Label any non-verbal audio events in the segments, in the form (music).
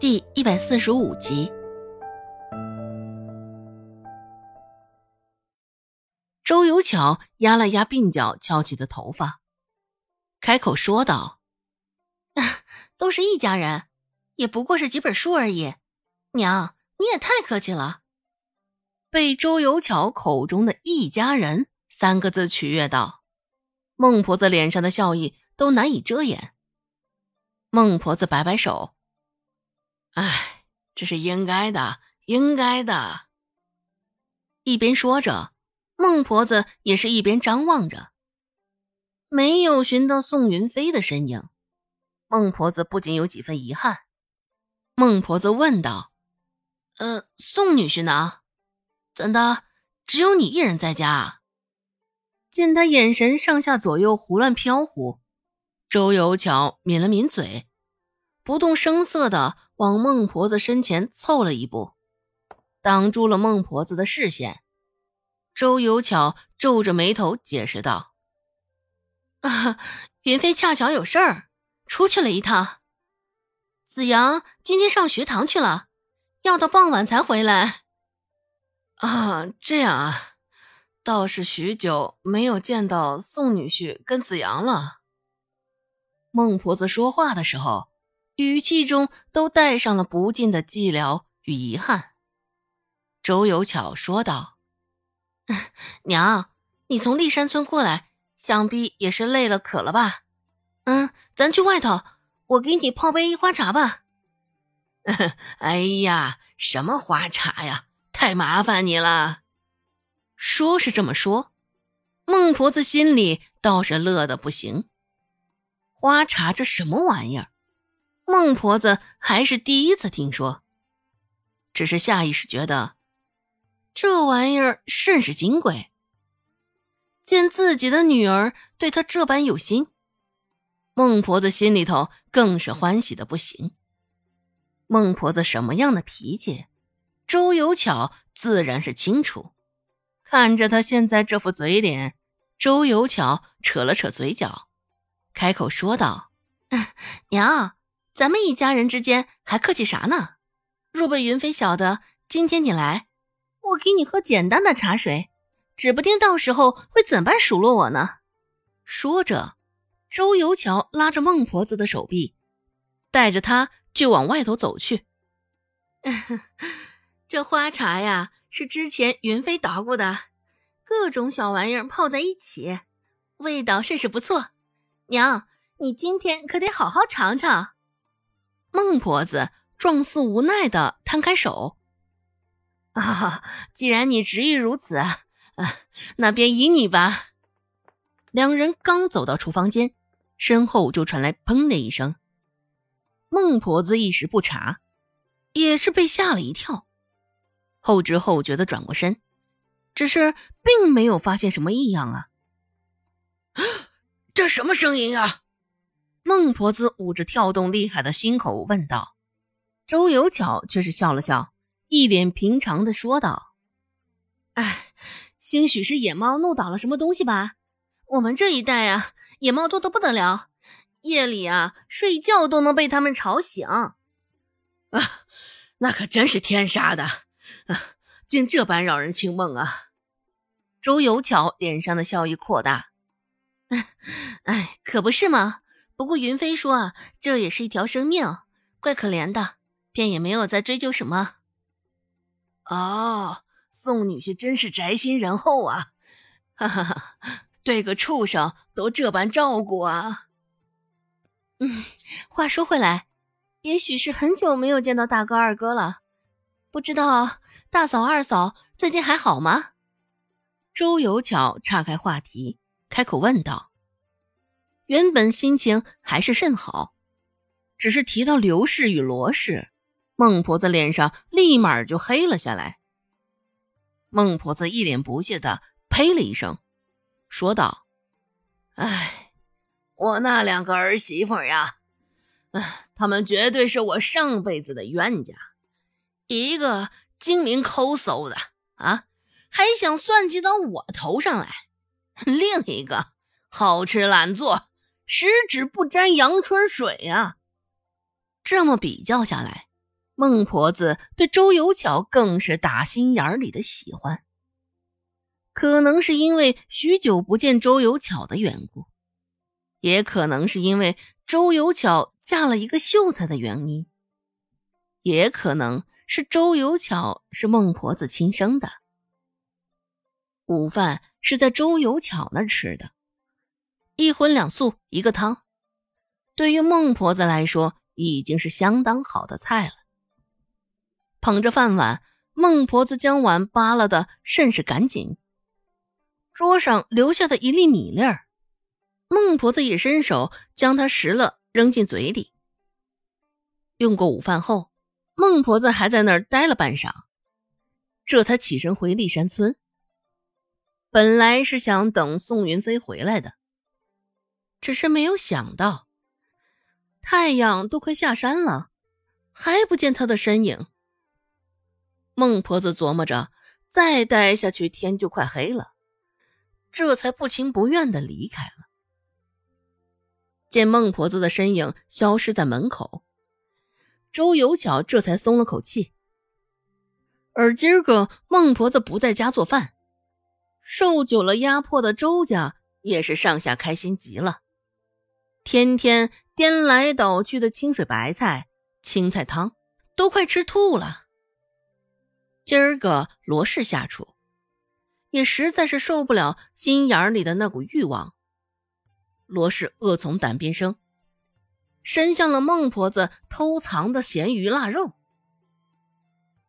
第一百四十五集。周有巧压了压鬓角翘起的头发，开口说道：“都是一家人，也不过是几本书而已。娘，你也太客气了。”被周有巧口中的一家人三个字取悦到，孟婆子脸上的笑意都难以遮掩。孟婆子摆摆手：“哎，这是应该的，应该的。”一边说着。孟婆子也是一边张望着，没有寻到宋云飞的身影。孟婆子不仅有几分遗憾。孟婆子问道：“呃，宋女婿呢？怎的，只有你一人在家？”见他眼神上下左右胡乱飘忽，周有巧抿了抿嘴，不动声色的往孟婆子身前凑了一步，挡住了孟婆子的视线。周有巧皱着眉头解释道：“啊，云飞恰巧有事儿，出去了一趟。子阳今天上学堂去了，要到傍晚才回来。啊，这样啊，倒是许久没有见到宋女婿跟子阳了。”孟婆子说话的时候，语气中都带上了不尽的寂寥与遗憾。周有巧说道。(laughs) 娘，你从立山村过来，想必也是累了渴了吧？嗯，咱去外头，我给你泡杯花茶吧。哎呀，什么花茶呀，太麻烦你了。说是这么说，孟婆子心里倒是乐得不行。花茶这什么玩意儿？孟婆子还是第一次听说，只是下意识觉得。这玩意儿甚是金贵。见自己的女儿对她这般有心，孟婆子心里头更是欢喜的不行。孟婆子什么样的脾气，周有巧自然是清楚。看着她现在这副嘴脸，周有巧扯了扯嘴角，开口说道：“ (laughs) 娘，咱们一家人之间还客气啥呢？若被云飞晓得今天你来。”我给你喝简单的茶水，指不定到时候会怎般数落我呢。说着，周有巧拉着孟婆子的手臂，带着她就往外头走去。(laughs) 这花茶呀，是之前云飞捣鼓的，各种小玩意儿泡在一起，味道甚是不错。娘，你今天可得好好尝尝。孟婆子状似无奈的摊开手。啊，既然你执意如此啊，那便依你吧。两人刚走到厨房间，身后就传来“砰”的一声。孟婆子一时不察，也是被吓了一跳，后知后觉的转过身，只是并没有发现什么异样啊。(gasps) 这什么声音啊？孟婆子捂着跳动厉害的心口问道。周有巧却是笑了笑。一脸平常的说道：“哎，兴许是野猫弄倒了什么东西吧？我们这一带啊，野猫多得不得了，夜里啊睡觉都能被他们吵醒。啊，那可真是天杀的，啊，竟这般扰人清梦啊！”周有巧脸上的笑意扩大：“哎，可不是嘛。不过云飞说啊，这也是一条生命，怪可怜的，便也没有再追究什么。”哦，宋女婿真是宅心仁厚啊！哈哈哈，对个畜生都这般照顾啊！嗯，话说回来，也许是很久没有见到大哥二哥了，不知道大嫂二嫂最近还好吗？周有巧岔开话题，开口问道。原本心情还是甚好，只是提到刘氏与罗氏。孟婆子脸上立马就黑了下来。孟婆子一脸不屑的呸了一声，说道：“哎，我那两个儿媳妇呀，哎，他们绝对是我上辈子的冤家。一个精明抠搜的啊，还想算计到我头上来；另一个好吃懒做，十指不沾阳春水啊。这么比较下来。”孟婆子对周有巧更是打心眼里的喜欢。可能是因为许久不见周有巧的缘故，也可能是因为周有巧嫁了一个秀才的原因，也可能是周有巧是孟婆子亲生的。午饭是在周有巧那吃的，一荤两素一个汤，对于孟婆子来说已经是相当好的菜了。捧着饭碗，孟婆子将碗扒拉的甚是干净。桌上留下的一粒米粒儿，孟婆子也伸手将它拾了，扔进嘴里。用过午饭后，孟婆子还在那儿待了半晌，这才起身回骊山村。本来是想等宋云飞回来的，只是没有想到，太阳都快下山了，还不见他的身影。孟婆子琢磨着，再待下去天就快黑了，这才不情不愿的离开了。见孟婆子的身影消失在门口，周有巧这才松了口气。而今儿个孟婆子不在家做饭，受久了压迫的周家也是上下开心极了，天天颠来倒去的清水白菜、青菜汤，都快吃吐了。今儿个罗氏下厨，也实在是受不了心眼里的那股欲望。罗氏恶从胆边生，伸向了孟婆子偷藏的咸鱼腊肉，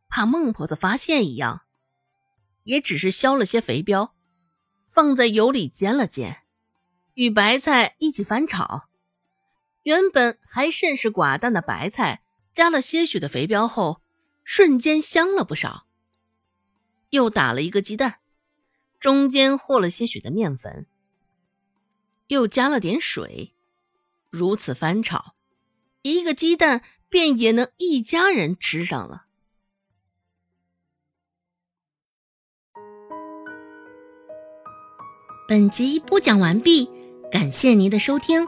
怕孟婆子发现一样，也只是削了些肥膘，放在油里煎了煎，与白菜一起翻炒。原本还甚是寡淡的白菜，加了些许的肥膘后，瞬间香了不少。又打了一个鸡蛋，中间和了些许的面粉，又加了点水，如此翻炒，一个鸡蛋便也能一家人吃上了。本集播讲完毕，感谢您的收听，